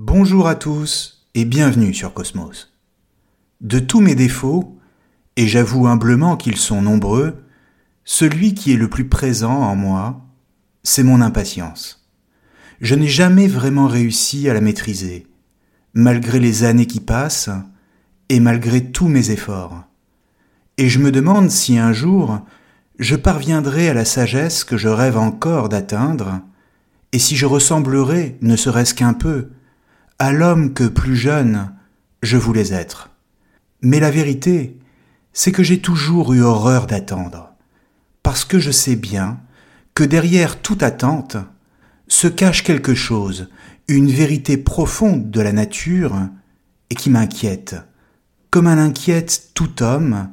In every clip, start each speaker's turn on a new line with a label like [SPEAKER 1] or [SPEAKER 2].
[SPEAKER 1] Bonjour à tous et bienvenue sur Cosmos. De tous mes défauts, et j'avoue humblement qu'ils sont nombreux, celui qui est le plus présent en moi, c'est mon impatience. Je n'ai jamais vraiment réussi à la maîtriser, malgré les années qui passent et malgré tous mes efforts. Et je me demande si un jour je parviendrai à la sagesse que je rêve encore d'atteindre, et si je ressemblerai, ne serait-ce qu'un peu, à l'homme que plus jeune je voulais être. Mais la vérité, c'est que j'ai toujours eu horreur d'attendre, parce que je sais bien que derrière toute attente se cache quelque chose, une vérité profonde de la nature, et qui m'inquiète, comme elle inquiète tout homme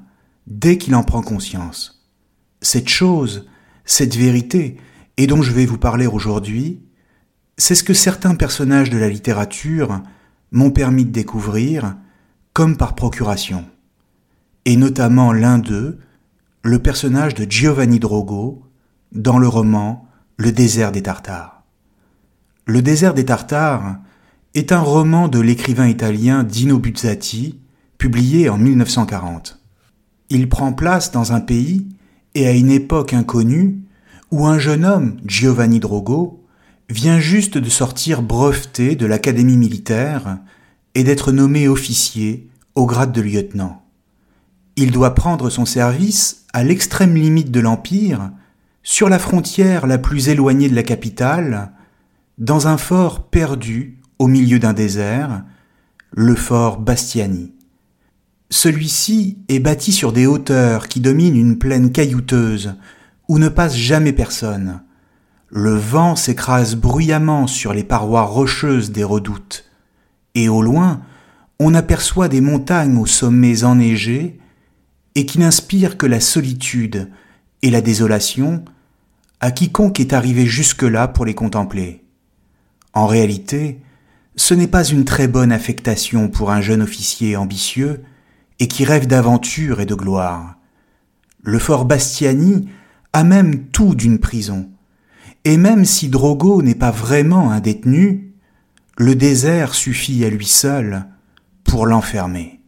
[SPEAKER 1] dès qu'il en prend conscience. Cette chose, cette vérité, et dont je vais vous parler aujourd'hui, c'est ce que certains personnages de la littérature m'ont permis de découvrir, comme par procuration. Et notamment l'un d'eux, le personnage de Giovanni Drogo, dans le roman Le désert des Tartares. Le désert des Tartares est un roman de l'écrivain italien Dino Buzzati, publié en 1940. Il prend place dans un pays et à une époque inconnue où un jeune homme, Giovanni Drogo, vient juste de sortir breveté de l'académie militaire et d'être nommé officier au grade de lieutenant. Il doit prendre son service à l'extrême limite de l'Empire, sur la frontière la plus éloignée de la capitale, dans un fort perdu au milieu d'un désert, le fort Bastiani. Celui-ci est bâti sur des hauteurs qui dominent une plaine caillouteuse où ne passe jamais personne, le vent s'écrase bruyamment sur les parois rocheuses des redoutes, et au loin, on aperçoit des montagnes aux sommets enneigés, et qui n'inspirent que la solitude et la désolation à quiconque est arrivé jusque-là pour les contempler. En réalité, ce n'est pas une très bonne affectation pour un jeune officier ambitieux et qui rêve d'aventure et de gloire. Le fort Bastiani a même tout d'une prison, et même si Drogo n'est pas vraiment un détenu, le désert suffit à lui seul pour l'enfermer.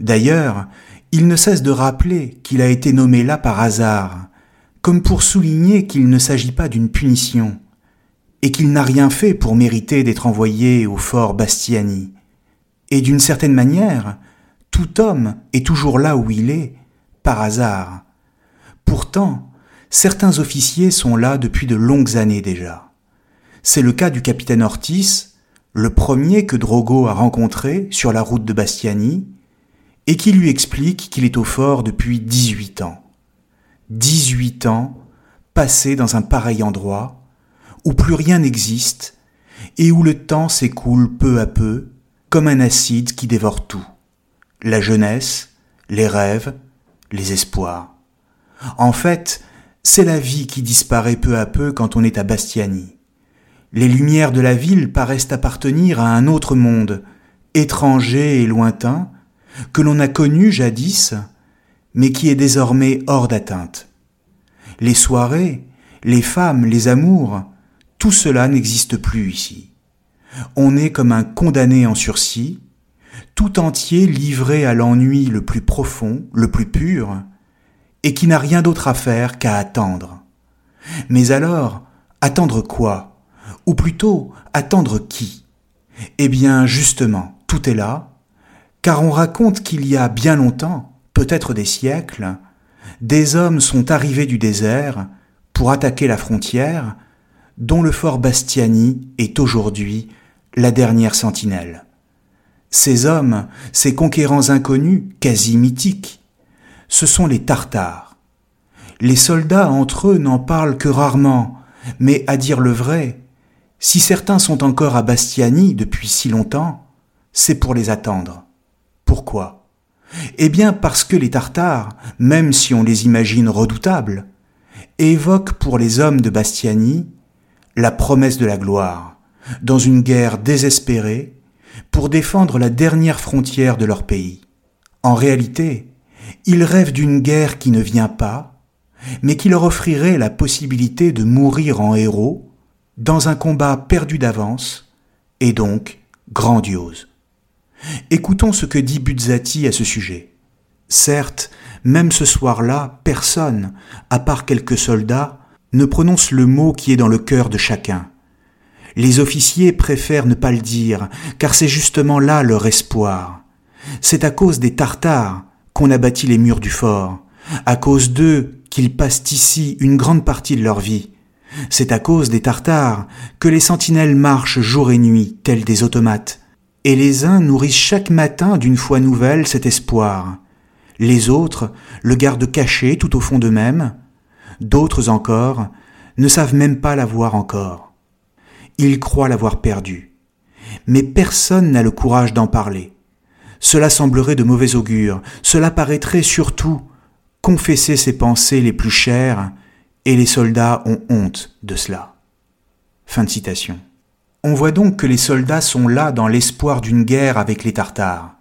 [SPEAKER 1] D'ailleurs, il ne cesse de rappeler qu'il a été nommé là par hasard, comme pour souligner qu'il ne s'agit pas d'une punition, et qu'il n'a rien fait pour mériter d'être envoyé au fort Bastiani. Et d'une certaine manière, tout homme est toujours là où il est, par hasard. Pourtant, certains officiers sont là depuis de longues années déjà. C'est le cas du capitaine Ortiz, le premier que Drogo a rencontré sur la route de Bastiani, et qui lui explique qu'il est au fort depuis 18 ans. 18 ans passés dans un pareil endroit, où plus rien n'existe, et où le temps s'écoule peu à peu, comme un acide qui dévore tout. La jeunesse, les rêves, les espoirs. En fait, c'est la vie qui disparaît peu à peu quand on est à Bastiani. Les lumières de la ville paraissent appartenir à un autre monde, étranger et lointain, que l'on a connu jadis, mais qui est désormais hors d'atteinte. Les soirées, les femmes, les amours, tout cela n'existe plus ici. On est comme un condamné en sursis, tout entier livré à l'ennui le plus profond, le plus pur, et qui n'a rien d'autre à faire qu'à attendre. Mais alors, attendre quoi? Ou plutôt, attendre qui? Eh bien, justement, tout est là, car on raconte qu'il y a bien longtemps, peut-être des siècles, des hommes sont arrivés du désert pour attaquer la frontière, dont le fort Bastiani est aujourd'hui la dernière sentinelle. Ces hommes, ces conquérants inconnus, quasi mythiques, ce sont les Tartares. Les soldats entre eux n'en parlent que rarement, mais à dire le vrai, Si certains sont encore à Bastiani depuis si longtemps, c'est pour les attendre. Pourquoi? Eh bien parce que les Tartares, même si on les imagine redoutables, évoquent pour les hommes de Bastiani la promesse de la gloire, dans une guerre désespérée, pour défendre la dernière frontière de leur pays. En réalité, ils rêvent d'une guerre qui ne vient pas, mais qui leur offrirait la possibilité de mourir en héros dans un combat perdu d'avance et donc grandiose. Écoutons ce que dit Buzzati à ce sujet. Certes, même ce soir-là, personne, à part quelques soldats, ne prononce le mot qui est dans le cœur de chacun. Les officiers préfèrent ne pas le dire, car c'est justement là leur espoir. C'est à cause des Tartares qu'on a bâti les murs du fort, à cause d'eux qu'ils passent ici une grande partie de leur vie. C'est à cause des Tartares que les sentinelles marchent jour et nuit, tels des automates, et les uns nourrissent chaque matin d'une foi nouvelle cet espoir. Les autres le gardent caché tout au fond d'eux-mêmes, d'autres encore ne savent même pas l'avoir encore. Ils croient l'avoir perdu. Mais personne n'a le courage d'en parler. Cela semblerait de mauvais augure, cela paraîtrait surtout confesser ses pensées les plus chères, et les soldats ont honte de cela. Fin de citation. On voit donc que les soldats sont là dans l'espoir d'une guerre avec les Tartares.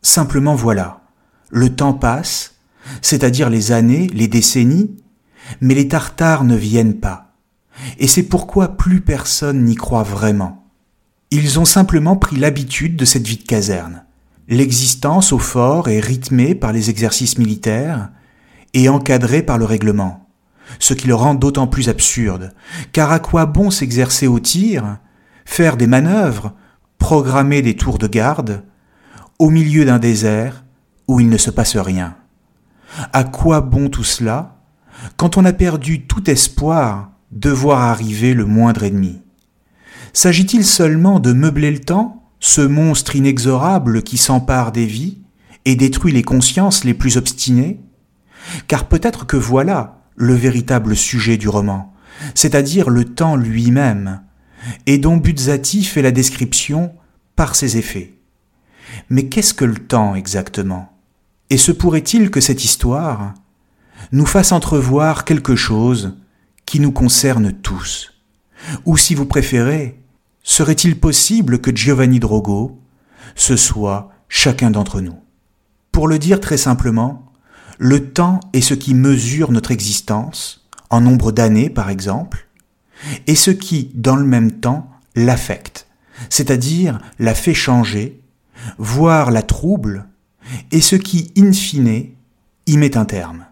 [SPEAKER 1] Simplement voilà, le temps passe, c'est-à-dire les années, les décennies, mais les Tartares ne viennent pas. Et c'est pourquoi plus personne n'y croit vraiment. Ils ont simplement pris l'habitude de cette vie de caserne. L'existence au fort est rythmée par les exercices militaires et encadrée par le règlement, ce qui le rend d'autant plus absurde, car à quoi bon s'exercer au tir, faire des manœuvres, programmer des tours de garde, au milieu d'un désert où il ne se passe rien? À quoi bon tout cela quand on a perdu tout espoir de voir arriver le moindre ennemi? S'agit-il seulement de meubler le temps ce monstre inexorable qui s'empare des vies et détruit les consciences les plus obstinées? Car peut-être que voilà le véritable sujet du roman, c'est-à-dire le temps lui-même, et dont Buzzati fait la description par ses effets. Mais qu'est-ce que le temps exactement? Et se pourrait-il que cette histoire nous fasse entrevoir quelque chose qui nous concerne tous? Ou si vous préférez, Serait-il possible que Giovanni Drogo, ce soit chacun d'entre nous? Pour le dire très simplement, le temps est ce qui mesure notre existence, en nombre d'années par exemple, et ce qui, dans le même temps, l'affecte, c'est-à-dire la fait changer, voire la trouble, et ce qui, in fine, y met un terme.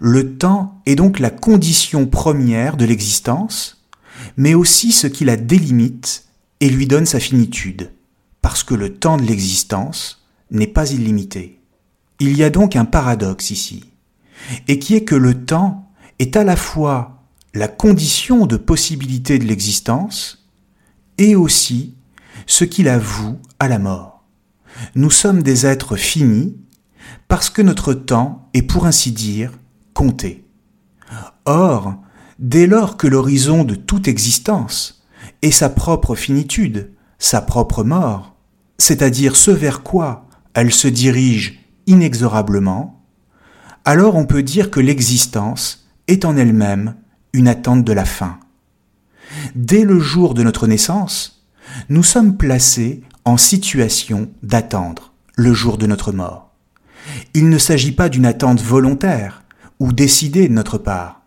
[SPEAKER 1] Le temps est donc la condition première de l'existence, mais aussi ce qui la délimite et lui donne sa finitude, parce que le temps de l'existence n'est pas illimité. Il y a donc un paradoxe ici, et qui est que le temps est à la fois la condition de possibilité de l'existence et aussi ce qui la voue à la mort. Nous sommes des êtres finis parce que notre temps est pour ainsi dire compté. Or, dès lors que l'horizon de toute existence est sa propre finitude, sa propre mort, c'est-à-dire ce vers quoi elle se dirige inexorablement, alors on peut dire que l'existence est en elle-même une attente de la fin. Dès le jour de notre naissance, nous sommes placés en situation d'attendre le jour de notre mort. Il ne s'agit pas d'une attente volontaire ou décidée de notre part,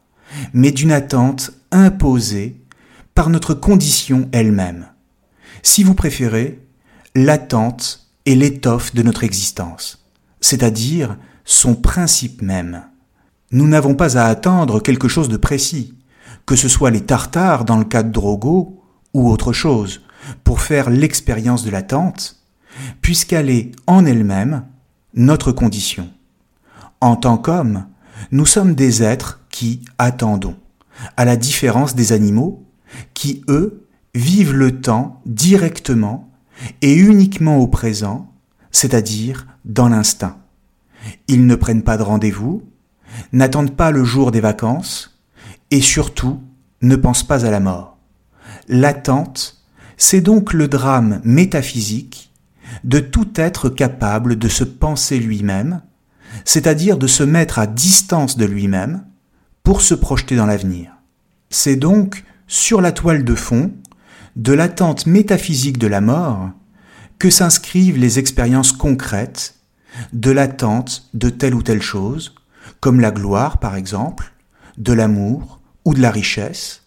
[SPEAKER 1] mais d'une attente imposée par notre condition elle-même. Si vous préférez, l'attente est l'étoffe de notre existence, c'est-à-dire son principe même. Nous n'avons pas à attendre quelque chose de précis, que ce soit les tartares dans le cas de Drogo ou autre chose, pour faire l'expérience de l'attente, puisqu'elle est en elle-même notre condition. En tant qu'homme, nous sommes des êtres qui attendons, à la différence des animaux qui, eux, vivent le temps directement et uniquement au présent, c'est-à-dire dans l'instinct. Ils ne prennent pas de rendez-vous, n'attendent pas le jour des vacances, et surtout ne pensent pas à la mort. L'attente, c'est donc le drame métaphysique de tout être capable de se penser lui-même, c'est-à-dire de se mettre à distance de lui-même pour se projeter dans l'avenir. C'est donc sur la toile de fond de l'attente métaphysique de la mort que s'inscrivent les expériences concrètes de l'attente de telle ou telle chose, comme la gloire par exemple, de l'amour ou de la richesse,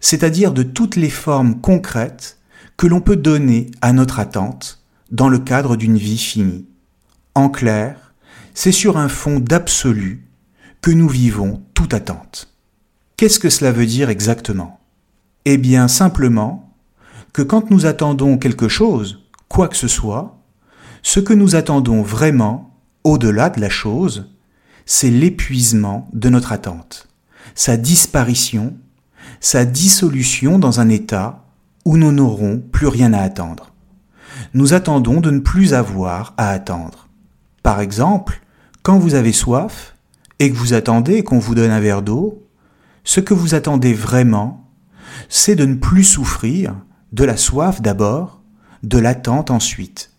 [SPEAKER 1] c'est-à-dire de toutes les formes concrètes que l'on peut donner à notre attente dans le cadre d'une vie finie. En clair, c'est sur un fond d'absolu que nous vivons toute attente. Qu'est-ce que cela veut dire exactement? Eh bien simplement que quand nous attendons quelque chose, quoi que ce soit, ce que nous attendons vraiment, au-delà de la chose, c'est l'épuisement de notre attente, sa disparition, sa dissolution dans un état où nous n'aurons plus rien à attendre. Nous attendons de ne plus avoir à attendre. Par exemple, quand vous avez soif que vous attendez qu'on vous donne un verre d'eau, ce que vous attendez vraiment, c'est de ne plus souffrir de la soif d'abord, de l'attente ensuite.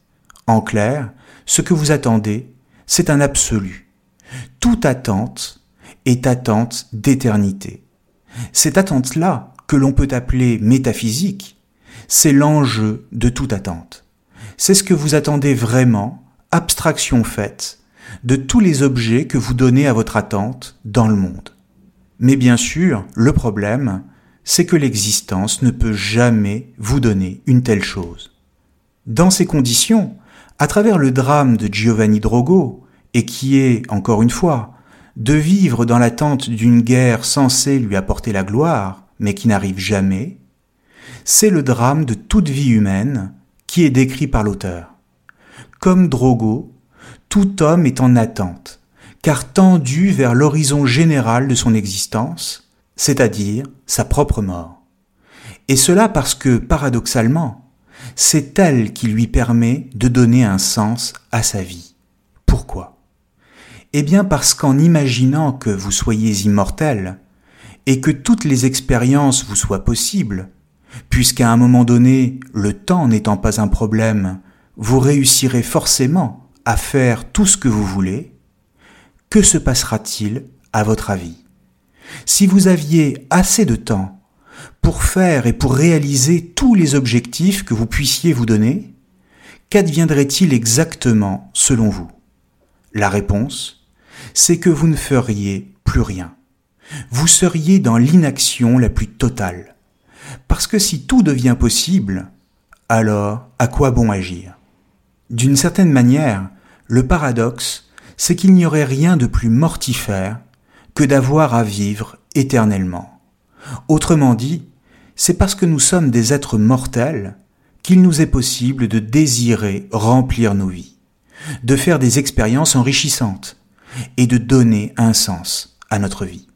[SPEAKER 1] En clair, ce que vous attendez, c'est un absolu. Toute attente est attente d'éternité. Cette attente-là, que l'on peut appeler métaphysique, c'est l'enjeu de toute attente. C'est ce que vous attendez vraiment, abstraction faite, de tous les objets que vous donnez à votre attente dans le monde. Mais bien sûr, le problème, c'est que l'existence ne peut jamais vous donner une telle chose. Dans ces conditions, à travers le drame de Giovanni Drogo, et qui est, encore une fois, de vivre dans l'attente d'une guerre censée lui apporter la gloire, mais qui n'arrive jamais, c'est le drame de toute vie humaine qui est décrit par l'auteur. Comme Drogo, tout homme est en attente, car tendu vers l'horizon général de son existence, c'est-à-dire sa propre mort. Et cela parce que, paradoxalement, c'est elle qui lui permet de donner un sens à sa vie. Pourquoi? Eh bien parce qu'en imaginant que vous soyez immortel, et que toutes les expériences vous soient possibles, puisqu'à un moment donné, le temps n'étant pas un problème, vous réussirez forcément à faire tout ce que vous voulez, que se passera-t-il à votre avis? Si vous aviez assez de temps pour faire et pour réaliser tous les objectifs que vous puissiez vous donner, qu'adviendrait-il exactement selon vous? La réponse, c'est que vous ne feriez plus rien. Vous seriez dans l'inaction la plus totale. Parce que si tout devient possible, alors à quoi bon agir? D'une certaine manière, le paradoxe, c'est qu'il n'y aurait rien de plus mortifère que d'avoir à vivre éternellement. Autrement dit, c'est parce que nous sommes des êtres mortels qu'il nous est possible de désirer remplir nos vies, de faire des expériences enrichissantes et de donner un sens à notre vie.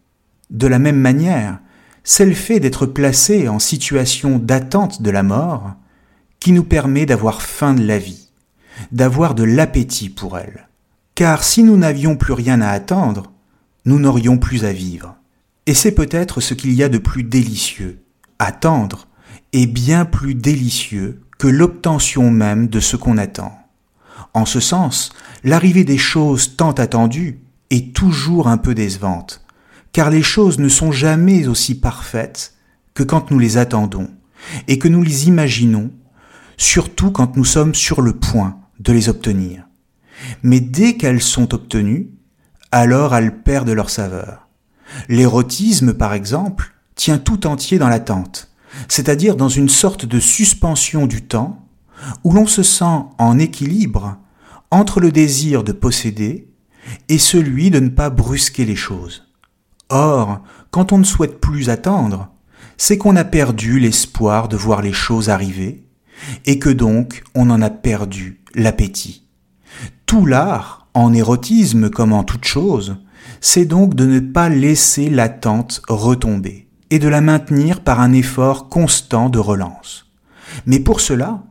[SPEAKER 1] De la même manière, c'est le fait d'être placé en situation d'attente de la mort qui nous permet d'avoir faim de la vie, d'avoir de l'appétit pour elle. Car si nous n'avions plus rien à attendre, nous n'aurions plus à vivre. Et c'est peut-être ce qu'il y a de plus délicieux. Attendre est bien plus délicieux que l'obtention même de ce qu'on attend. En ce sens, l'arrivée des choses tant attendues est toujours un peu décevante, car les choses ne sont jamais aussi parfaites que quand nous les attendons et que nous les imaginons, surtout quand nous sommes sur le point de les obtenir. Mais dès qu'elles sont obtenues, alors elles perdent leur saveur. L'érotisme, par exemple, tient tout entier dans l'attente, c'est-à-dire dans une sorte de suspension du temps, où l'on se sent en équilibre entre le désir de posséder et celui de ne pas brusquer les choses. Or, quand on ne souhaite plus attendre, c'est qu'on a perdu l'espoir de voir les choses arriver, et que donc on en a perdu l'appétit. Tout l'art, en érotisme comme en toute chose, c'est donc de ne pas laisser l'attente retomber et de la maintenir par un effort constant de relance. Mais pour cela,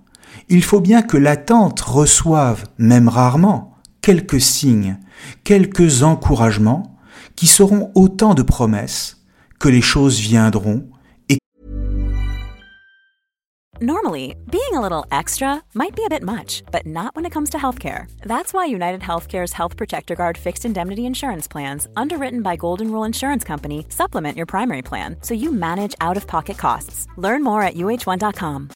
[SPEAKER 1] il faut bien que l'attente reçoive, même rarement, quelques signes, quelques encouragements qui seront autant de promesses que les choses viendront
[SPEAKER 2] Normally, being a little extra might be a bit much, but not when it comes to healthcare. That's why United Healthcare's Health Protector Guard fixed indemnity insurance plans, underwritten by Golden Rule Insurance Company, supplement your primary plan so you manage out of pocket costs. Learn more at uh1.com.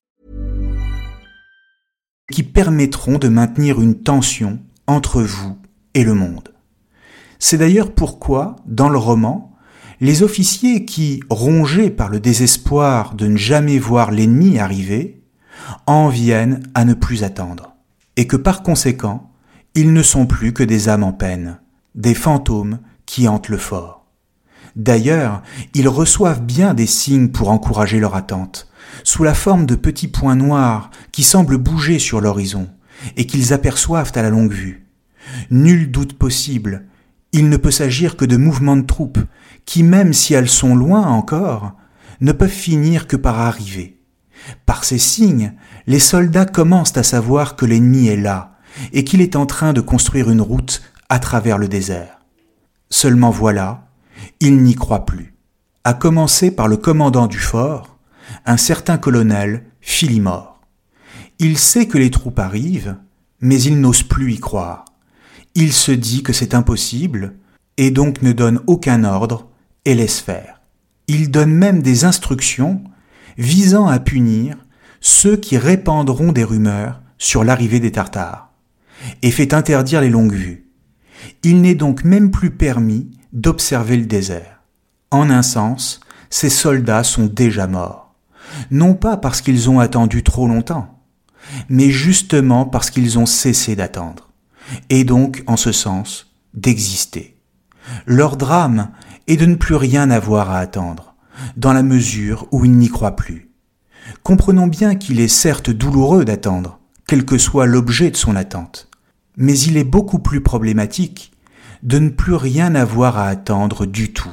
[SPEAKER 1] Qui permettront de maintenir une tension entre vous et le monde. C'est d'ailleurs pourquoi, dans le roman, les officiers qui, rongés par le désespoir de ne jamais voir l'ennemi arriver, en viennent à ne plus attendre, et que par conséquent, ils ne sont plus que des âmes en peine, des fantômes qui hantent le fort. D'ailleurs, ils reçoivent bien des signes pour encourager leur attente, sous la forme de petits points noirs qui semblent bouger sur l'horizon, et qu'ils aperçoivent à la longue vue. Nul doute possible, il ne peut s'agir que de mouvements de troupes qui, même si elles sont loin encore, ne peuvent finir que par arriver. Par ces signes, les soldats commencent à savoir que l'ennemi est là et qu'il est en train de construire une route à travers le désert. Seulement voilà, ils n'y croient plus. À commencer par le commandant du fort, un certain colonel Philimore. Il sait que les troupes arrivent, mais il n'ose plus y croire. Il se dit que c'est impossible, et donc ne donne aucun ordre et laisse faire. Il donne même des instructions visant à punir ceux qui répandront des rumeurs sur l'arrivée des Tartares, et fait interdire les longues vues. Il n'est donc même plus permis d'observer le désert. En un sens, ces soldats sont déjà morts, non pas parce qu'ils ont attendu trop longtemps, mais justement parce qu'ils ont cessé d'attendre, et donc, en ce sens, d'exister. Leur drame et de ne plus rien avoir à attendre, dans la mesure où il n'y croit plus. Comprenons bien qu'il est certes douloureux d'attendre, quel que soit l'objet de son attente, mais il est beaucoup plus problématique de ne plus rien avoir à attendre du tout.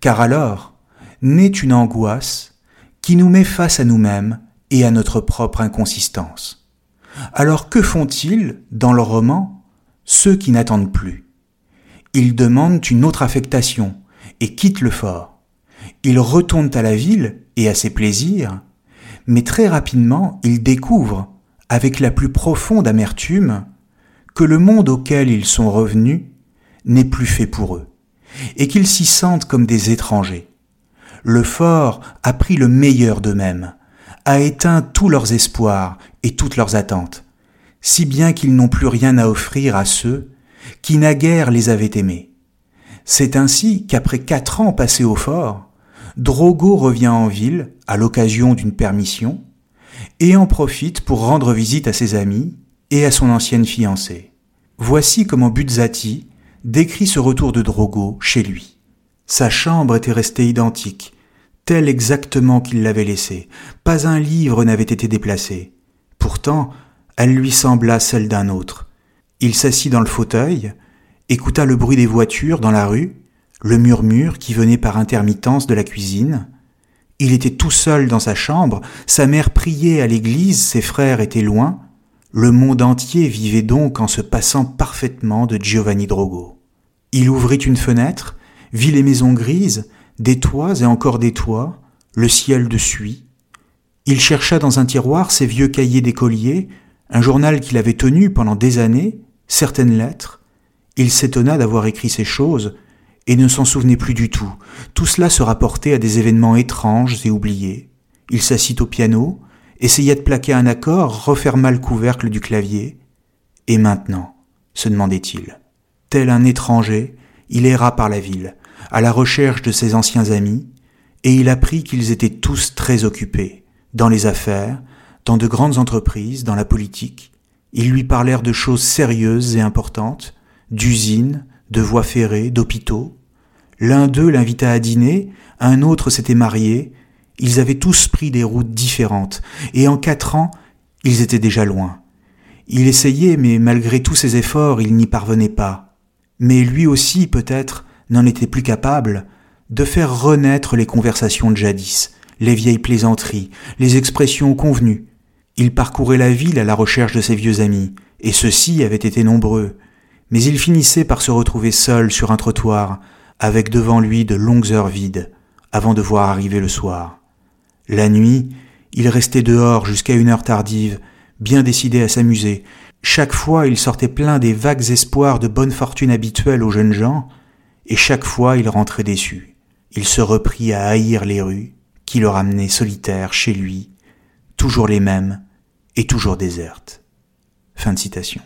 [SPEAKER 1] Car alors naît une angoisse qui nous met face à nous-mêmes et à notre propre inconsistance. Alors que font-ils, dans le roman, ceux qui n'attendent plus? Ils demandent une autre affectation et quittent le fort. Ils retournent à la ville et à ses plaisirs, mais très rapidement ils découvrent, avec la plus profonde amertume, que le monde auquel ils sont revenus n'est plus fait pour eux, et qu'ils s'y sentent comme des étrangers. Le fort a pris le meilleur d'eux-mêmes, a éteint tous leurs espoirs et toutes leurs attentes, si bien qu'ils n'ont plus rien à offrir à ceux qui naguère les avait aimés. C'est ainsi qu'après quatre ans passés au fort, Drogo revient en ville à l'occasion d'une permission et en profite pour rendre visite à ses amis et à son ancienne fiancée. Voici comment Buzzati décrit ce retour de Drogo chez lui. Sa chambre était restée identique, telle exactement qu'il l'avait laissée. Pas un livre n'avait été déplacé. Pourtant, elle lui sembla celle d'un autre. Il s'assit dans le fauteuil, écouta le bruit des voitures dans la rue, le murmure qui venait par intermittence de la cuisine. Il était tout seul dans sa chambre, sa mère priait à l'église, ses frères étaient loin. Le monde entier vivait donc en se passant parfaitement de Giovanni Drogo. Il ouvrit une fenêtre, vit les maisons grises, des toits et encore des toits, le ciel de suie. Il chercha dans un tiroir ses vieux cahiers d'écolier, un journal qu'il avait tenu pendant des années, certaines lettres, il s'étonna d'avoir écrit ces choses et ne s'en souvenait plus du tout. Tout cela se rapportait à des événements étranges et oubliés. Il s'assit au piano, essaya de plaquer un accord, referma le couvercle du clavier. Et maintenant se demandait-il. Tel un étranger, il erra par la ville, à la recherche de ses anciens amis, et il apprit qu'ils étaient tous très occupés, dans les affaires, dans de grandes entreprises, dans la politique, ils lui parlèrent de choses sérieuses et importantes, d'usines, de voies ferrées, d'hôpitaux. L'un d'eux l'invita à dîner, un autre s'était marié, ils avaient tous pris des routes différentes, et en quatre ans, ils étaient déjà loin. Il essayait, mais malgré tous ses efforts, il n'y parvenait pas. Mais lui aussi, peut-être, n'en était plus capable de faire renaître les conversations de jadis, les vieilles plaisanteries, les expressions convenues, il parcourait la ville à la recherche de ses vieux amis, et ceux-ci avaient été nombreux, mais il finissait par se retrouver seul sur un trottoir, avec devant lui de longues heures vides, avant de voir arriver le soir. La nuit, Il restait dehors jusqu'à une heure tardive, bien décidé à s'amuser. Chaque fois, il sortait plein des vagues espoirs de bonne fortune habituels aux jeunes gens, et chaque fois, il rentrait déçu. Il se reprit à haïr les rues, qui le ramenaient solitaire chez lui, toujours les mêmes et toujours désertes. Fin de citation.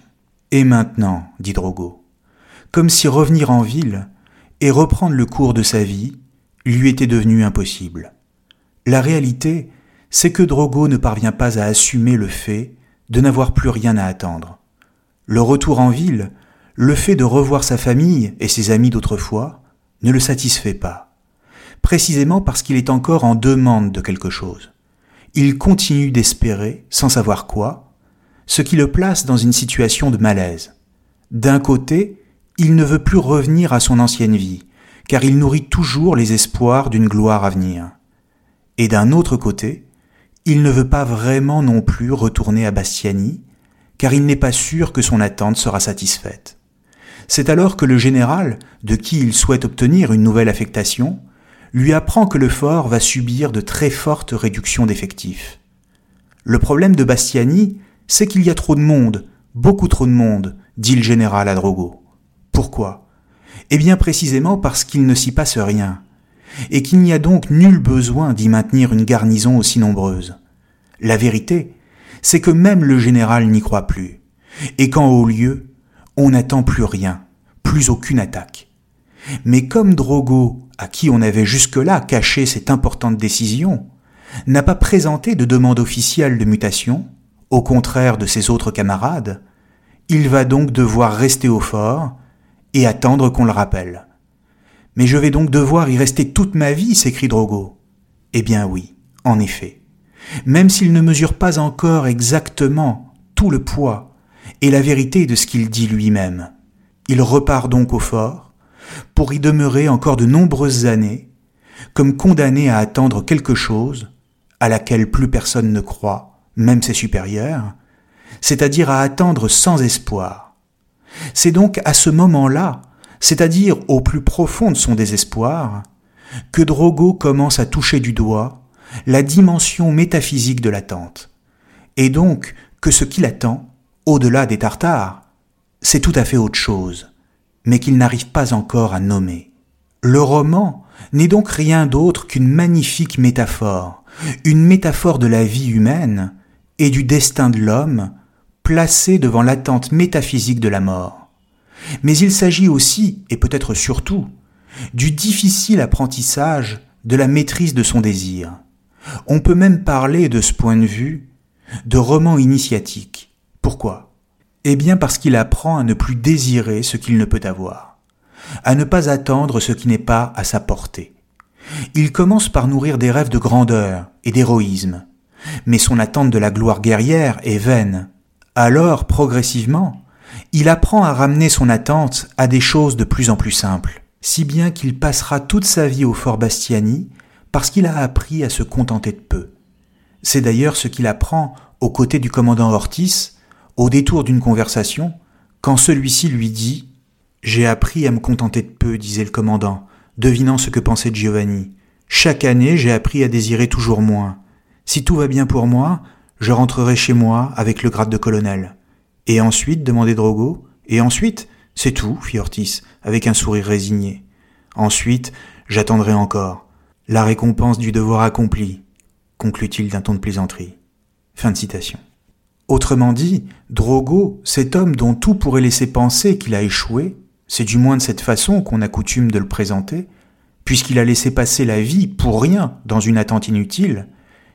[SPEAKER 1] Et maintenant, dit Drogo, comme si revenir en ville et reprendre le cours de sa vie lui était devenu impossible. La réalité, c'est que Drogo ne parvient pas à assumer le fait de n'avoir plus rien à attendre. Le retour en ville, le fait de revoir sa famille et ses amis d'autrefois, ne le satisfait pas, précisément parce qu'il est encore en demande de quelque chose. Il continue d'espérer, sans savoir quoi, ce qui le place dans une situation de malaise. D'un côté, il ne veut plus revenir à son ancienne vie, car il nourrit toujours les espoirs d'une gloire à venir. Et d'un autre côté, il ne veut pas vraiment non plus retourner à Bastiani, car il n'est pas sûr que son attente sera satisfaite. C'est alors que le général, de qui il souhaite obtenir une nouvelle affectation, lui apprend que le fort va subir de très fortes réductions d'effectifs. Le problème de Bastiani, c'est qu'il y a trop de monde, beaucoup trop de monde, dit le général à Drogo. Pourquoi? Eh bien précisément parce qu'il ne s'y passe rien, et qu'il n'y a donc nul besoin d'y maintenir une garnison aussi nombreuse. La vérité, c'est que même le général n'y croit plus, et qu'en haut lieu, on n'attend plus rien, plus aucune attaque. Mais comme Drogo, à qui on avait jusque-là caché cette importante décision, n'a pas présenté de demande officielle de mutation, au contraire de ses autres camarades, il va donc devoir rester au fort et attendre qu'on le rappelle. Mais je vais donc devoir y rester toute ma vie, s'écrie Drogo. Eh bien oui, en effet. Même s'il ne mesure pas encore exactement tout le poids et la vérité de ce qu'il dit lui-même. Il repart donc au fort, pour y demeurer encore de nombreuses années, comme condamné à attendre quelque chose à laquelle plus personne ne croit, même ses supérieurs, c'est-à-dire à attendre sans espoir. C'est donc à ce moment-là, c'est-à-dire au plus profond de son désespoir, que Drogo commence à toucher du doigt la dimension métaphysique de l'attente, et donc que ce qui l'attend au-delà des Tartares, c'est tout à fait autre chose, mais qu'il n'arrive pas encore à nommer. Le roman n'est donc rien d'autre qu'une magnifique métaphore, une métaphore de la vie humaine et du destin de l'homme placé devant l'attente métaphysique de la mort. Mais il s'agit aussi, et peut-être surtout, du difficile apprentissage de la maîtrise de son désir. On peut même parler de ce point de vue de roman initiatique, pourquoi? Eh bien parce qu'il apprend à ne plus désirer ce qu'il ne peut avoir, à ne pas attendre ce qui n'est pas à sa portée. Il commence par nourrir des rêves de grandeur et d'héroïsme, mais son attente de la gloire guerrière est vaine. Alors, progressivement, il apprend à ramener son attente à des choses de plus en plus simples, si bien qu'il passera toute sa vie au fort Bastiani parce qu'il a appris à se contenter de peu. C'est d'ailleurs ce qu'il apprend aux côtés du commandant Ortiz au détour d'une conversation, quand celui-ci lui dit J'ai appris à me contenter de peu, disait le commandant, devinant ce que pensait Giovanni. Chaque année, j'ai appris à désirer toujours moins. Si tout va bien pour moi, je rentrerai chez moi avec le grade de colonel. Et ensuite, demandait Drogo. Et ensuite, c'est tout, fit Ortiz, avec un sourire résigné. Ensuite, j'attendrai encore. La récompense du devoir accompli, conclut-il d'un ton de plaisanterie. Fin de citation. Autrement dit, Drogo, cet homme dont tout pourrait laisser penser qu'il a échoué, c'est du moins de cette façon qu'on a coutume de le présenter, puisqu'il a laissé passer la vie pour rien dans une attente inutile,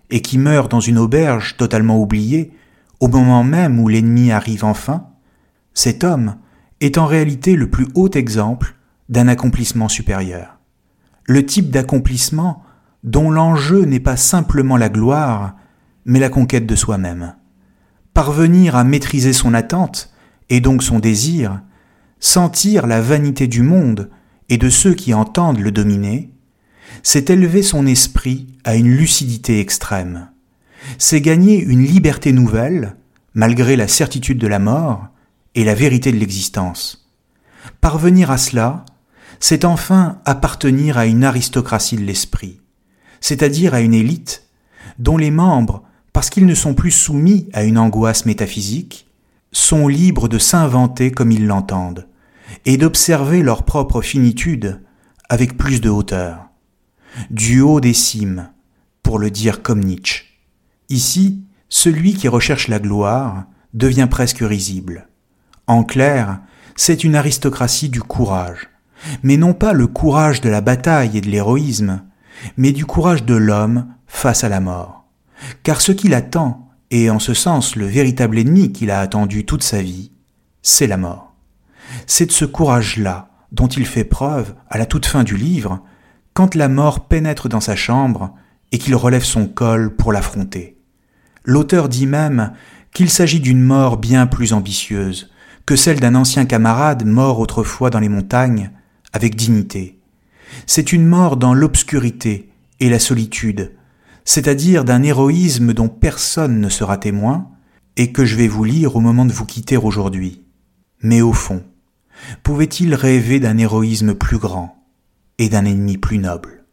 [SPEAKER 1] et qui meurt dans une auberge totalement oubliée, au moment même où l'ennemi arrive enfin, cet homme est en réalité le plus haut exemple d'un accomplissement supérieur. Le type d'accomplissement dont l'enjeu n'est pas simplement la gloire, mais la conquête de soi-même parvenir à maîtriser son attente, et donc son désir, sentir la vanité du monde et de ceux qui entendent le dominer, c'est élever son esprit à une lucidité extrême. C'est gagner une liberté nouvelle, malgré la certitude de la mort et la vérité de l'existence. Parvenir à cela, c'est enfin appartenir à une aristocratie de l'esprit, c'est-à-dire à une élite dont les membres, parce qu'ils ne sont plus soumis à une angoisse métaphysique, sont libres de s'inventer comme ils l'entendent, et d'observer leur propre finitude avec plus de hauteur. Du haut des cimes, pour le dire comme Nietzsche. Ici, celui qui recherche la gloire devient presque risible. En clair, c'est une aristocratie du courage, mais non pas le courage de la bataille et de l'héroïsme, mais du courage de l'homme face à la mort. Car ce qu'il attend, et en ce sens le véritable ennemi qu'il a attendu toute sa vie, c'est la mort. C'est de ce courage-là dont il fait preuve à la toute fin du livre, quand la mort pénètre dans sa chambre et qu'il relève son col pour l'affronter. L'auteur dit même qu'il s'agit d'une mort bien plus ambitieuse que celle d'un ancien camarade mort autrefois dans les montagnes avec dignité. C'est une mort dans l'obscurité et la solitude, c'est-à-dire d'un héroïsme dont personne ne sera témoin et que je vais vous lire au moment de vous quitter aujourd'hui. Mais au fond, pouvait-il rêver d'un héroïsme plus grand et d'un ennemi plus noble?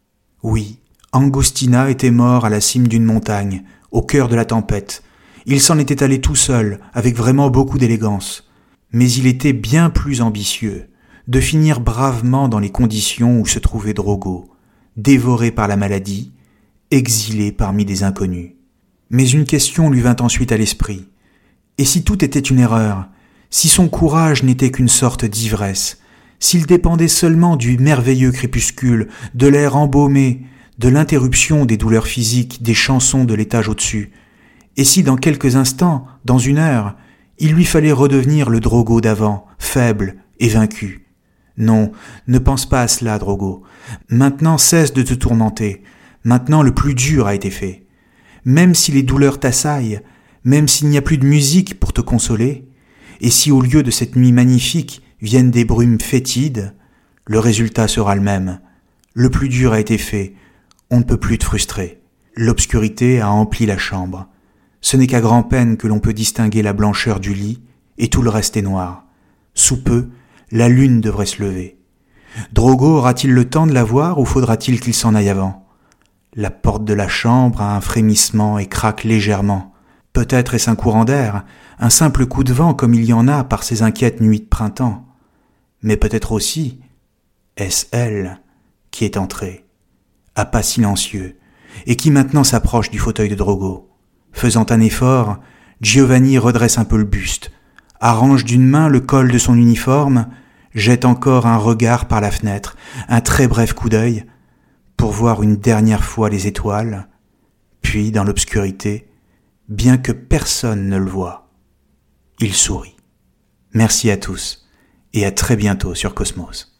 [SPEAKER 1] Oui, Angostina était mort à la cime d'une montagne, au cœur de la tempête. Il s'en était allé tout seul, avec vraiment beaucoup d'élégance. Mais il était bien plus ambitieux, de finir bravement dans les conditions où se trouvait Drogo, dévoré par la maladie, exilé parmi des inconnus. Mais une question lui vint ensuite à l'esprit. Et si tout était une erreur, si son courage n'était qu'une sorte d'ivresse, s'il dépendait seulement du merveilleux crépuscule, de l'air embaumé, de l'interruption des douleurs physiques, des chansons de l'étage au-dessus, et si dans quelques instants, dans une heure, il lui fallait redevenir le Drogo d'avant, faible et vaincu. Non, ne pense pas à cela, Drogo. Maintenant cesse de te tourmenter. Maintenant le plus dur a été fait. Même si les douleurs t'assaillent, même s'il n'y a plus de musique pour te consoler, et si au lieu de cette nuit magnifique viennent des brumes fétides, le résultat sera le même. Le plus dur a été fait, on ne peut plus te frustrer. L'obscurité a empli la chambre. Ce n'est qu'à grand-peine que l'on peut distinguer la blancheur du lit, et tout le reste est noir. Sous peu, la lune devrait se lever. Drogo aura-t-il le temps de la voir ou faudra-t-il qu'il s'en aille avant? La porte de la chambre a un frémissement et craque légèrement. Peut-être est-ce un courant d'air, un simple coup de vent comme il y en a par ces inquiètes nuits de printemps. Mais peut-être aussi est-ce elle qui est entrée, à pas silencieux, et qui maintenant s'approche du fauteuil de Drogo. Faisant un effort, Giovanni redresse un peu le buste, arrange d'une main le col de son uniforme, jette encore un regard par la fenêtre, un très bref coup d'œil, pour voir une dernière fois les étoiles, puis dans l'obscurité, bien que personne ne le voie, il sourit. Merci à tous et à très bientôt sur Cosmos.